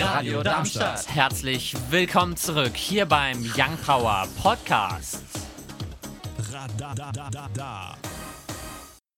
Radio Darmstadt. Herzlich willkommen zurück hier beim Young Power Podcast.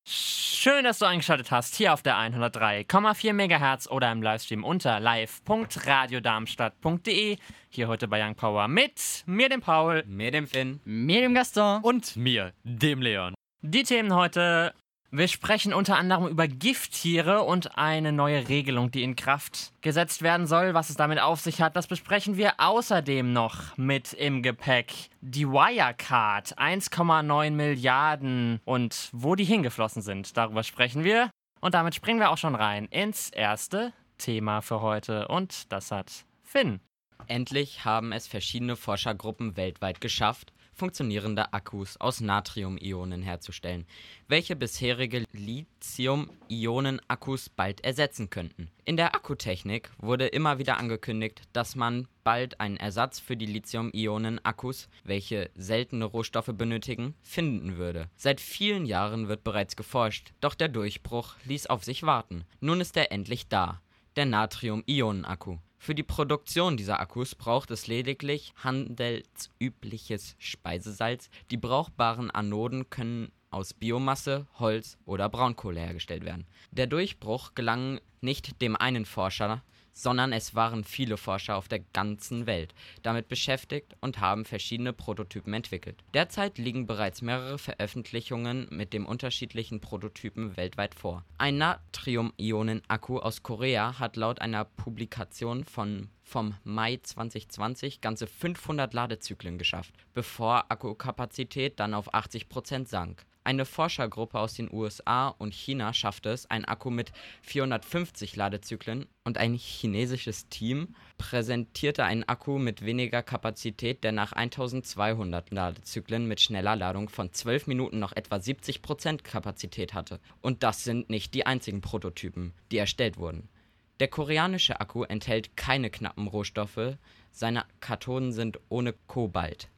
Schön, dass du eingeschaltet hast hier auf der 103,4 MHz oder im Livestream unter live.radiodarmstadt.de. Hier heute bei Young Power mit mir, dem Paul, mir, dem Finn, mir, dem Gaston und mir, dem Leon. Die Themen heute wir sprechen unter anderem über Gifttiere und eine neue Regelung, die in Kraft gesetzt werden soll. Was es damit auf sich hat, das besprechen wir außerdem noch mit im Gepäck. Die Wirecard, 1,9 Milliarden und wo die hingeflossen sind, darüber sprechen wir. Und damit springen wir auch schon rein ins erste Thema für heute und das hat Finn. Endlich haben es verschiedene Forschergruppen weltweit geschafft, funktionierende Akkus aus Natrium-Ionen herzustellen, welche bisherige Lithium-Ionen-Akkus bald ersetzen könnten. In der Akkutechnik wurde immer wieder angekündigt, dass man bald einen Ersatz für die Lithium-Ionen-Akkus, welche seltene Rohstoffe benötigen, finden würde. Seit vielen Jahren wird bereits geforscht, doch der Durchbruch ließ auf sich warten. Nun ist er endlich da, der Natrium-Ionen-Akku. Für die Produktion dieser Akkus braucht es lediglich handelsübliches Speisesalz. Die brauchbaren Anoden können aus Biomasse, Holz oder Braunkohle hergestellt werden. Der Durchbruch gelang nicht dem einen Forscher, sondern es waren viele Forscher auf der ganzen Welt damit beschäftigt und haben verschiedene Prototypen entwickelt. Derzeit liegen bereits mehrere Veröffentlichungen mit den unterschiedlichen Prototypen weltweit vor. Ein Natrium-Ionen-Akku aus Korea hat laut einer Publikation von vom Mai 2020 ganze 500 Ladezyklen geschafft, bevor Akkukapazität dann auf 80% sank. Eine Forschergruppe aus den USA und China schaffte es, einen Akku mit 450 Ladezyklen und ein chinesisches Team präsentierte einen Akku mit weniger Kapazität, der nach 1200 Ladezyklen mit schneller Ladung von 12 Minuten noch etwa 70% Kapazität hatte. Und das sind nicht die einzigen Prototypen, die erstellt wurden. Der koreanische Akku enthält keine knappen Rohstoffe, seine Kathoden sind ohne Kobalt.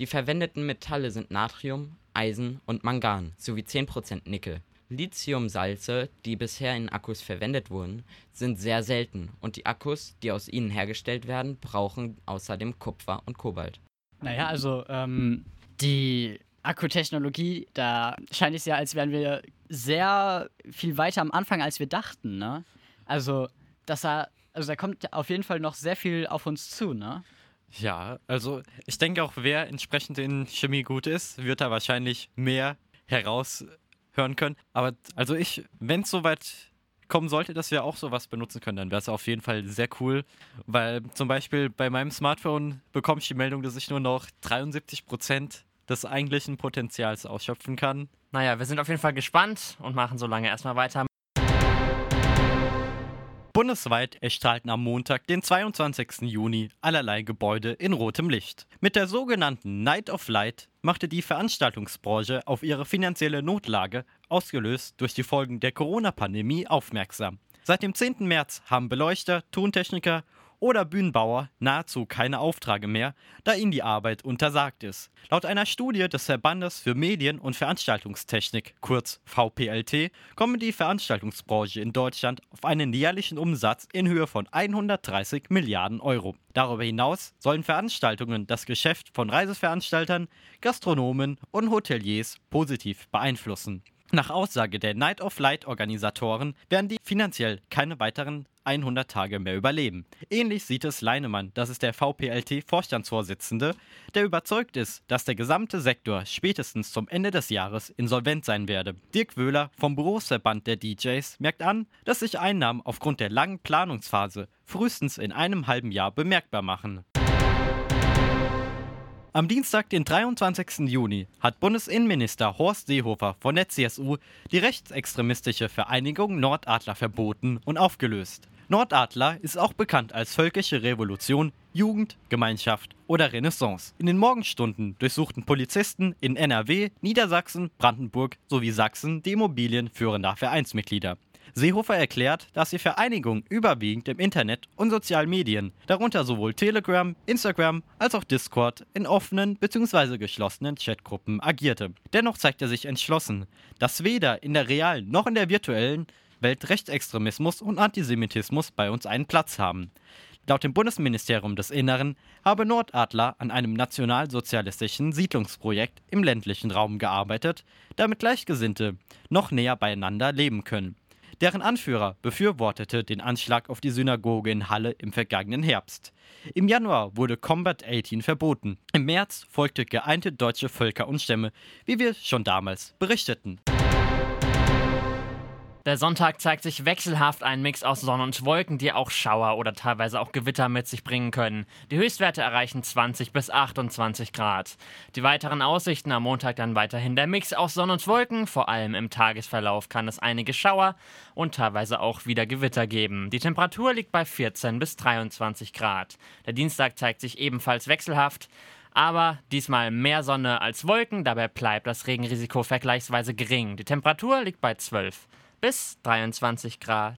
Die verwendeten Metalle sind Natrium, Eisen und Mangan sowie 10% Nickel. Lithiumsalze, die bisher in Akkus verwendet wurden, sind sehr selten und die Akkus, die aus ihnen hergestellt werden, brauchen außerdem Kupfer und Kobalt. Naja, also ähm, die Akkutechnologie, da scheint es ja, als wären wir sehr viel weiter am Anfang, als wir dachten, ne? Also, dass er, also da kommt auf jeden Fall noch sehr viel auf uns zu, ne? Ja, also ich denke auch, wer entsprechend in Chemie gut ist, wird da wahrscheinlich mehr heraushören können. Aber also ich, wenn es soweit kommen sollte, dass wir auch sowas benutzen können, dann wäre es auf jeden Fall sehr cool, weil zum Beispiel bei meinem Smartphone bekomme ich die Meldung, dass ich nur noch 73 Prozent des eigentlichen Potenzials ausschöpfen kann. Naja, wir sind auf jeden Fall gespannt und machen so lange erstmal weiter Bundesweit erstrahlten am Montag, den 22. Juni, allerlei Gebäude in rotem Licht. Mit der sogenannten Night of Light machte die Veranstaltungsbranche auf ihre finanzielle Notlage, ausgelöst durch die Folgen der Corona-Pandemie, aufmerksam. Seit dem 10. März haben Beleuchter, Tontechniker oder Bühnenbauer nahezu keine Aufträge mehr, da ihnen die Arbeit untersagt ist. Laut einer Studie des Verbandes für Medien- und Veranstaltungstechnik, kurz VPLT, kommen die Veranstaltungsbranche in Deutschland auf einen jährlichen Umsatz in Höhe von 130 Milliarden Euro. Darüber hinaus sollen Veranstaltungen das Geschäft von Reiseveranstaltern, Gastronomen und Hoteliers positiv beeinflussen. Nach Aussage der Night of Light Organisatoren werden die finanziell keine weiteren 100 Tage mehr überleben. Ähnlich sieht es Leinemann, das ist der VPLT-Vorstandsvorsitzende, der überzeugt ist, dass der gesamte Sektor spätestens zum Ende des Jahres insolvent sein werde. Dirk Wöhler vom Berufsverband der DJs merkt an, dass sich Einnahmen aufgrund der langen Planungsphase frühestens in einem halben Jahr bemerkbar machen. Am Dienstag, den 23. Juni, hat Bundesinnenminister Horst Seehofer von der CSU die rechtsextremistische Vereinigung Nordadler verboten und aufgelöst. Nordadler ist auch bekannt als Völkische Revolution, Jugend, Gemeinschaft oder Renaissance. In den Morgenstunden durchsuchten Polizisten in NRW, Niedersachsen, Brandenburg sowie Sachsen die Immobilien führender Vereinsmitglieder. Seehofer erklärt, dass die Vereinigung überwiegend im Internet und sozialen Medien, darunter sowohl Telegram, Instagram als auch Discord, in offenen bzw. geschlossenen Chatgruppen agierte. Dennoch zeigt er sich entschlossen, dass weder in der realen noch in der virtuellen Welt Rechtsextremismus und Antisemitismus bei uns einen Platz haben. Laut dem Bundesministerium des Inneren habe Nordadler an einem nationalsozialistischen Siedlungsprojekt im ländlichen Raum gearbeitet, damit Gleichgesinnte noch näher beieinander leben können. Deren Anführer befürwortete den Anschlag auf die Synagoge in Halle im vergangenen Herbst. Im Januar wurde Combat 18 verboten. Im März folgte geeinte deutsche Völker und Stämme, wie wir schon damals berichteten. Der Sonntag zeigt sich wechselhaft ein Mix aus Sonne und Wolken, die auch Schauer oder teilweise auch Gewitter mit sich bringen können. Die Höchstwerte erreichen 20 bis 28 Grad. Die weiteren Aussichten am Montag dann weiterhin der Mix aus Sonne und Wolken. Vor allem im Tagesverlauf kann es einige Schauer und teilweise auch wieder Gewitter geben. Die Temperatur liegt bei 14 bis 23 Grad. Der Dienstag zeigt sich ebenfalls wechselhaft. Aber diesmal mehr Sonne als Wolken, dabei bleibt das Regenrisiko vergleichsweise gering. Die Temperatur liegt bei 12 bis 23 Grad.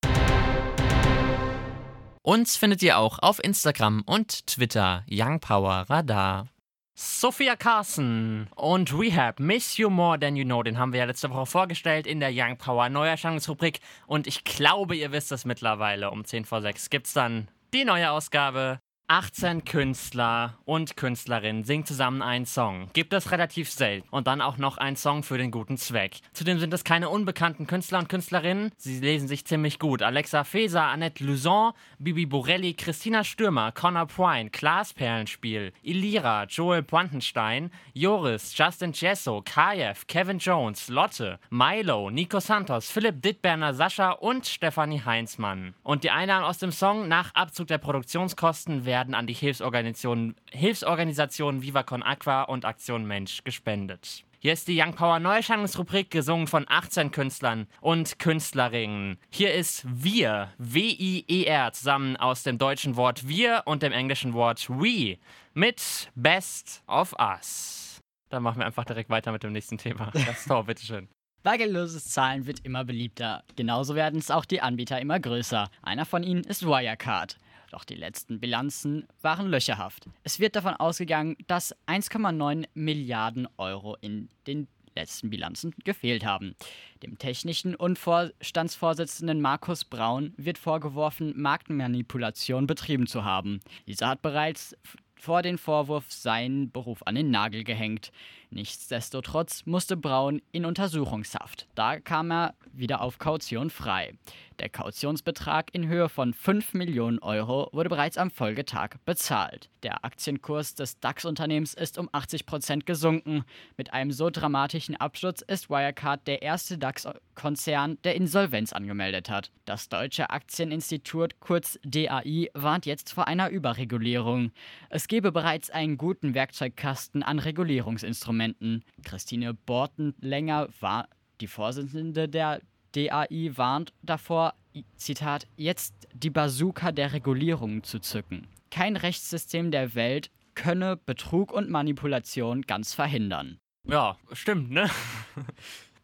Uns findet ihr auch auf Instagram und Twitter Young Power Radar. Sophia Carson und Rehab, Miss You More Than You Know, den haben wir ja letzte Woche vorgestellt in der Young Power Neuerscheinungsrubrik und ich glaube, ihr wisst es mittlerweile. Um 10 vor 6 gibt's dann die neue Ausgabe 18 Künstler und Künstlerinnen singen zusammen einen Song. Gibt es relativ selten. Und dann auch noch ein Song für den guten Zweck. Zudem sind es keine unbekannten Künstler und Künstlerinnen. Sie lesen sich ziemlich gut. Alexa Feser, Annette Luzon, Bibi Borelli, Christina Stürmer, Connor Prine, Klaas Perlenspiel, Ilira, Joel Brandenstein, Joris, Justin Jesso, Kajev, Kevin Jones, Lotte, Milo, Nico Santos, Philipp Dittberner, Sascha und Stefanie Heinzmann. Und die Einnahmen aus dem Song nach Abzug der Produktionskosten werden werden an die Hilfsorganisation, Hilfsorganisation Viva Con Aqua und Aktion Mensch gespendet. Hier ist die Young Power Neuerscheinungsrubrik, gesungen von 18 Künstlern und Künstlerinnen. Hier ist Wir, W-I-E-R, zusammen aus dem deutschen Wort Wir und dem englischen Wort We, mit Best of Us. Dann machen wir einfach direkt weiter mit dem nächsten Thema. Das Tor, bitteschön. Bargeldloses Zahlen wird immer beliebter. Genauso werden es auch die Anbieter immer größer. Einer von ihnen ist Wirecard. Doch die letzten Bilanzen waren löcherhaft. Es wird davon ausgegangen, dass 1,9 Milliarden Euro in den letzten Bilanzen gefehlt haben. Dem technischen und Vorstandsvorsitzenden Markus Braun wird vorgeworfen, Marktmanipulation betrieben zu haben. Dieser hat bereits vor den Vorwurf seinen Beruf an den Nagel gehängt. Nichtsdestotrotz musste Braun in Untersuchungshaft. Da kam er wieder auf Kaution frei. Der Kautionsbetrag in Höhe von 5 Millionen Euro wurde bereits am Folgetag bezahlt. Der Aktienkurs des DAX-Unternehmens ist um 80 Prozent gesunken. Mit einem so dramatischen Absturz ist Wirecard der erste DAX-Konzern, der Insolvenz angemeldet hat. Das Deutsche Aktieninstitut, kurz DAI, warnt jetzt vor einer Überregulierung. Es gebe bereits einen guten Werkzeugkasten an Regulierungsinstrumenten. Christine Bortenlänger war die Vorsitzende der DAI warnt davor, Zitat, jetzt die Bazooka der Regulierung zu zücken. Kein Rechtssystem der Welt könne Betrug und Manipulation ganz verhindern. Ja, stimmt, ne?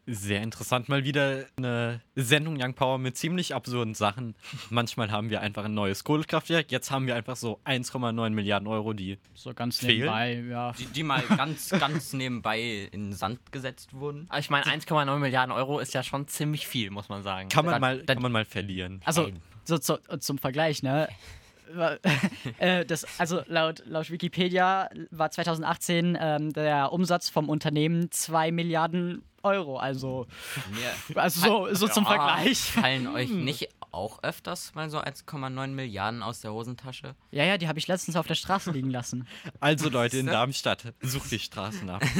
Sehr interessant. Mal wieder eine Sendung Young Power mit ziemlich absurden Sachen. Manchmal haben wir einfach ein neues Kohlekraftwerk. Jetzt haben wir einfach so 1,9 Milliarden Euro, die so ganz fehlen. nebenbei, ja. Die, die mal ganz, ganz nebenbei in den Sand gesetzt wurden. Aber Ich meine, 1,9 Milliarden Euro ist ja schon ziemlich viel, muss man sagen. kann man, Da- mal, da- kann man mal verlieren. Also, so zu, zum Vergleich, ne? Äh, das, also laut, laut Wikipedia war 2018 ähm, der Umsatz vom Unternehmen 2 Milliarden Euro. Also, Mir also so, so zum Ja, Vergleich. Fallen euch nicht auch öfters mal so 1,9 Milliarden aus der Hosentasche? Ja, ja, die habe ich letztens auf der Straße liegen lassen. Also Leute in Darmstadt, sucht die Straßen ab.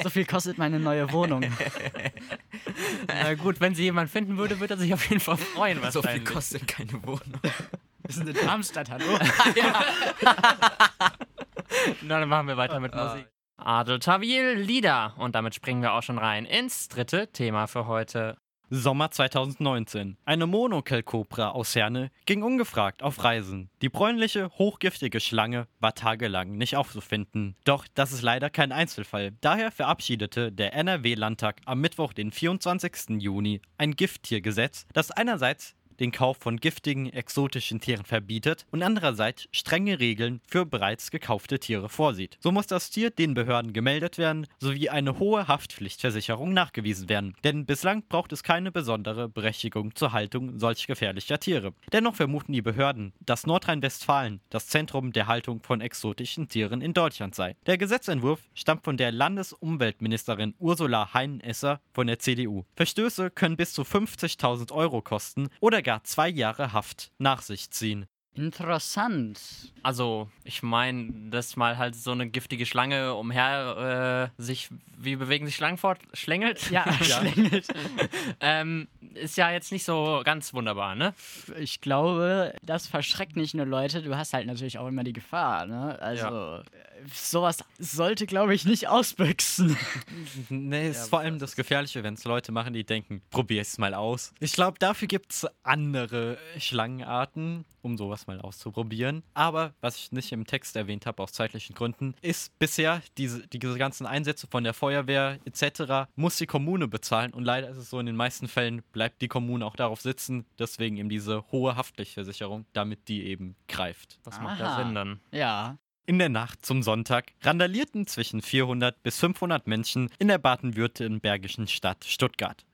So viel kostet meine neue Wohnung. Na gut, wenn sie jemand finden würde, würde er sich auf jeden Fall freuen. So viel kostet keine Wohnung. Wir sind in Darmstadt, hallo? Na, dann machen wir weiter mit Musik. Adel Tawil, Lieder. Und damit springen wir auch schon rein ins dritte Thema für heute. Sommer 2019. Eine Monokelkobra aus Herne ging ungefragt auf Reisen. Die bräunliche, hochgiftige Schlange war tagelang nicht aufzufinden. Doch das ist leider kein Einzelfall. Daher verabschiedete der NRW-Landtag am Mittwoch, den 24. Juni, ein Gifttiergesetz, das einerseits den Kauf von giftigen, exotischen Tieren verbietet und andererseits strenge Regeln für bereits gekaufte Tiere vorsieht. So muss das Tier den Behörden gemeldet werden sowie eine hohe Haftpflichtversicherung nachgewiesen werden. Denn bislang braucht es keine besondere Berechtigung zur Haltung solch gefährlicher Tiere. Dennoch vermuten die Behörden, dass Nordrhein-Westfalen das Zentrum der Haltung von exotischen Tieren in Deutschland sei. Der Gesetzentwurf stammt von der Landesumweltministerin Ursula Heinesser von der CDU. Verstöße können bis zu 50.000 Euro kosten oder gar zwei Jahre Haft nach sich ziehen. Interessant. Also, ich meine, dass mal halt so eine giftige Schlange umher äh, sich, wie bewegen sich Schlangen fort? Schlängelt? Ja, schlängelt. ähm, ist ja jetzt nicht so ganz wunderbar, ne? Ich glaube, das verschreckt nicht nur Leute, du hast halt natürlich auch immer die Gefahr, ne? Also, sowas sollte, glaube ich, nicht ausbüchsen. Nee, ist vor allem das Gefährliche, wenn es Leute machen, die denken, probier es mal aus. Ich glaube, dafür gibt es andere Schlangenarten, um sowas mal auszuprobieren. Aber was ich nicht im Text erwähnt habe, aus zeitlichen Gründen, ist bisher diese, diese ganzen Einsätze von der Feuerwehr etc. muss die Kommune bezahlen. Und leider ist es so, in den meisten Fällen bleibt die Kommune auch darauf sitzen. Deswegen eben diese hohe Haftpflichtversicherung, damit die eben greift. Das macht ja Aha. Sinn dann. Ja. In der Nacht zum Sonntag randalierten zwischen 400 bis 500 Menschen in der baden-württembergischen Stadt Stuttgart.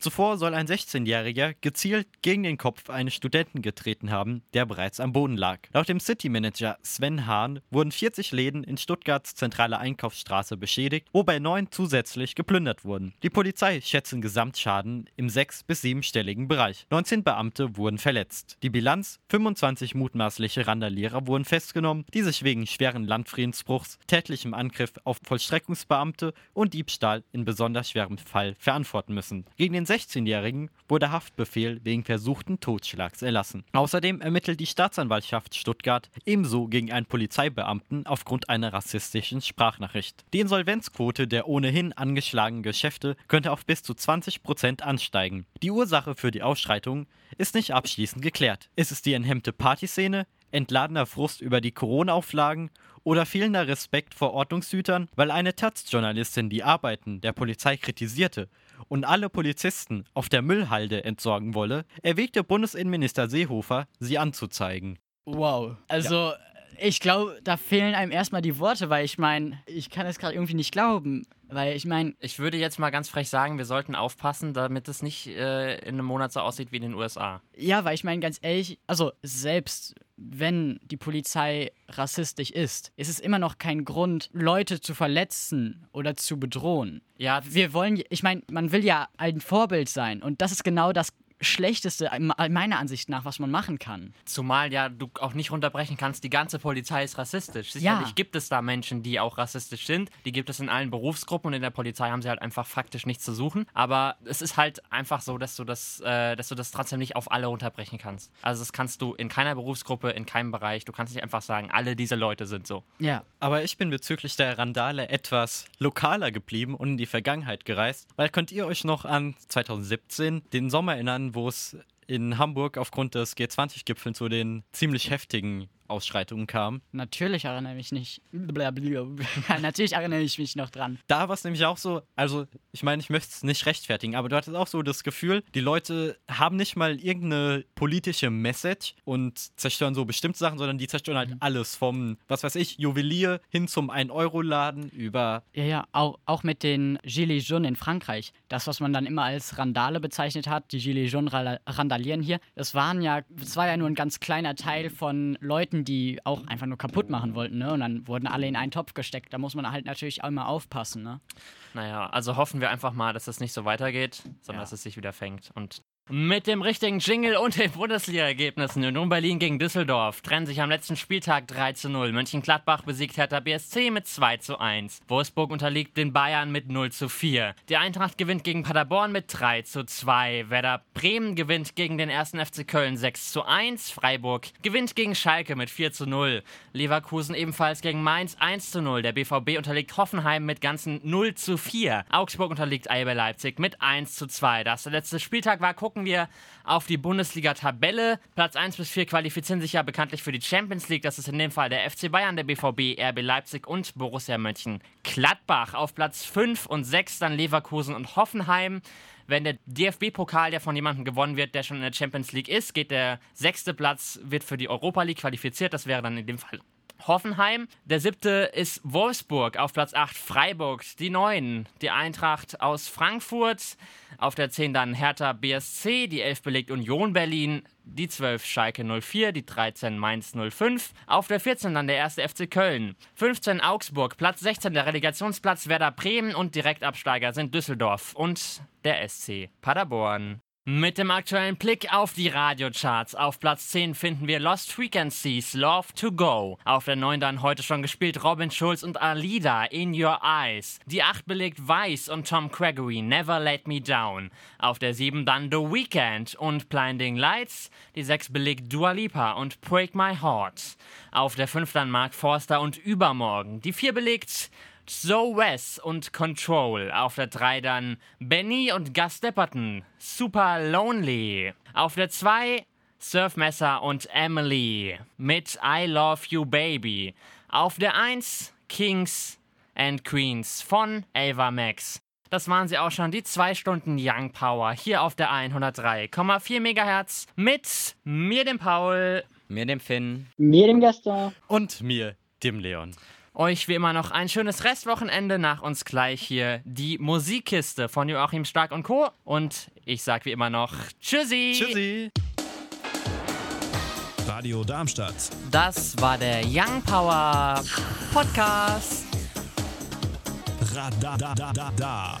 Zuvor soll ein 16-Jähriger gezielt gegen den Kopf eines Studenten getreten haben, der bereits am Boden lag. Laut dem City-Manager Sven Hahn wurden 40 Läden in Stuttgarts zentrale Einkaufsstraße beschädigt, wobei neun zusätzlich geplündert wurden. Die Polizei schätzt den Gesamtschaden im sechs- bis siebenstelligen Bereich. 19 Beamte wurden verletzt. Die Bilanz: 25 mutmaßliche Randalierer wurden festgenommen, die sich wegen schweren Landfriedensbruchs, tätlichem Angriff auf Vollstreckungsbeamte und Diebstahl in besonders schwerem Fall verantworten müssen. Gegen den 16-Jährigen wurde Haftbefehl wegen versuchten Totschlags erlassen. Außerdem ermittelt die Staatsanwaltschaft Stuttgart ebenso gegen einen Polizeibeamten aufgrund einer rassistischen Sprachnachricht. Die Insolvenzquote der ohnehin angeschlagenen Geschäfte könnte auf bis zu 20 Prozent ansteigen. Die Ursache für die Ausschreitung ist nicht abschließend geklärt. Ist es die enthemmte Partyszene, entladener Frust über die Corona-Auflagen oder fehlender Respekt vor Ordnungshütern, weil eine Taz-Journalistin die Arbeiten der Polizei kritisierte und alle Polizisten auf der Müllhalde entsorgen wolle, erwägte Bundesinnenminister Seehofer, sie anzuzeigen. Wow. Also, ich glaube, da fehlen einem erstmal die Worte, weil ich meine, ich kann es gerade irgendwie nicht glauben. Weil ich meine, Ich würde jetzt mal ganz frech sagen, wir sollten aufpassen, damit es nicht äh, in einem Monat so aussieht wie in den USA. ja, weil ich meine, ganz ehrlich, also selbst wenn die Polizei rassistisch ist, ist es immer noch kein Grund, Leute zu verletzen oder zu bedrohen. Ja, Wir wollen, ich meine, man will ja ein Vorbild sein und das ist genau das Schlechteste, meiner Ansicht nach, was man machen kann. Zumal ja du auch nicht runterbrechen kannst, die ganze Polizei ist rassistisch. Sicherlich Ja. gibt es da Menschen, die auch rassistisch sind. Die gibt es in allen Berufsgruppen und in der Polizei haben sie halt einfach faktisch nichts zu suchen. Aber es ist halt einfach so, dass du das, äh, dass du das trotzdem nicht auf alle runterbrechen kannst. Also das kannst du in keiner Berufsgruppe, in keinem Bereich. Du kannst nicht einfach sagen, alle diese Leute sind so. Ja. Aber ich bin bezüglich der Randale etwas lokaler geblieben und in die Vergangenheit gereist, weil könnt ihr euch noch an 2017, den Sommer erinnern, wo es in Hamburg aufgrund des G20-Gipfels zu den ziemlich heftigen Ausschreitungen kam. Natürlich erinnere ich mich nicht. Natürlich erinnere ich mich noch dran. Da war es nämlich auch so, also ich meine, ich möchte es nicht rechtfertigen, aber du hattest auch so das Gefühl, die Leute haben nicht mal irgendeine politische Message und zerstören so bestimmte Sachen, sondern die zerstören halt alles vom, was weiß ich, Juwelier hin zum 1-Euro-Laden über Ja, ja, auch, auch mit den Gilets jaunes in Frankreich. Das, was man dann immer als Randale bezeichnet hat, die Gilets jaunes randalieren hier, das waren ja, das war ja nur ein ganz kleiner Teil von Leuten, die auch einfach nur kaputt machen wollten, ne? Und dann wurden alle in einen Topf gesteckt. Da muss man halt natürlich auch immer aufpassen, ne? Naja, also hoffen wir einfach mal, dass es nicht so weitergeht, sondern Ja. dass es sich wieder fängt. Und mit dem richtigen Jingle und den Bundesliga-Ergebnissen. Union Berlin gegen Düsseldorf trennen sich am letzten Spieltag 3 zu 0. Mönchengladbach besiegt Hertha BSC mit 2 zu 1. Wolfsburg unterliegt den Bayern mit 0 zu 4. Die Eintracht gewinnt gegen Paderborn mit 3 zu 2. Werder Bremen gewinnt gegen den 1. FC Köln 6 zu 1. Freiburg gewinnt gegen Schalke mit 4 zu 0. Leverkusen ebenfalls gegen Mainz 1 zu 0. Der BVB unterliegt Hoffenheim mit ganzen 0 zu 4. Augsburg unterliegt Albe Leipzig mit 1 zu 2. Das letzte Spieltag war, gucken wir auf die Bundesliga-Tabelle. Platz 1 bis 4 qualifizieren sich ja bekanntlich für die Champions League. Das ist in dem Fall der FC Bayern, der BVB, RB Leipzig und Borussia Mönchengladbach. Auf Platz 5 und 6 dann Leverkusen und Hoffenheim. Wenn der DFB-Pokal, der von jemandem gewonnen wird, der schon in der Champions League ist, geht der sechste Platz, wird für die Europa League qualifiziert. Das wäre dann in dem Fall Hoffenheim. Der siebte ist Wolfsburg. Auf Platz 8 Freiburg. Die neun, die Eintracht aus Frankfurt. Auf der 10 dann Hertha BSC. Die 11 belegt Union Berlin. Die 12 Schalke 04. Die 13 Mainz 05. Auf der 14 dann der erste FC Köln. 15 Augsburg. Platz 16 der Relegationsplatz Werder Bremen. Und Direktabsteiger sind Düsseldorf und der SC Paderborn. Mit dem aktuellen Blick auf die Radiocharts. Auf Platz 10 finden wir Lost Frequencies, Love to Go. Auf der 9 dann heute schon gespielt Robin Schulz und Alida, In Your Eyes. Die 8 belegt Vice und Tom Gregory, Never Let Me Down. Auf der 7 dann The Weeknd und Blinding Lights. Die 6 belegt Dua Lipa und Break My Heart. Auf der 5 dann Mark Forster und Übermorgen. Die 4 belegt So Wes und Control. Auf der 3 dann Benny und Gus Depperton. Super Lonely. Auf der 2 Surfmesser und Emily mit I Love You Baby. Auf der 1 Kings and Queens von Ava Max. Das waren sie auch schon, die 2 Stunden Young Power hier auf der 103,4 MHz mit mir, dem Paul. Mir dem Finn. Mir dem Gaston. Und mir, dem Leon. Euch wie immer noch ein schönes Restwochenende. Nach uns gleich hier die Musikkiste von Joachim Stark und Co. Und ich sag wie immer noch Tschüssi. Tschüssi. Radio Darmstadt. Das war der Young Power Podcast. Radadadada.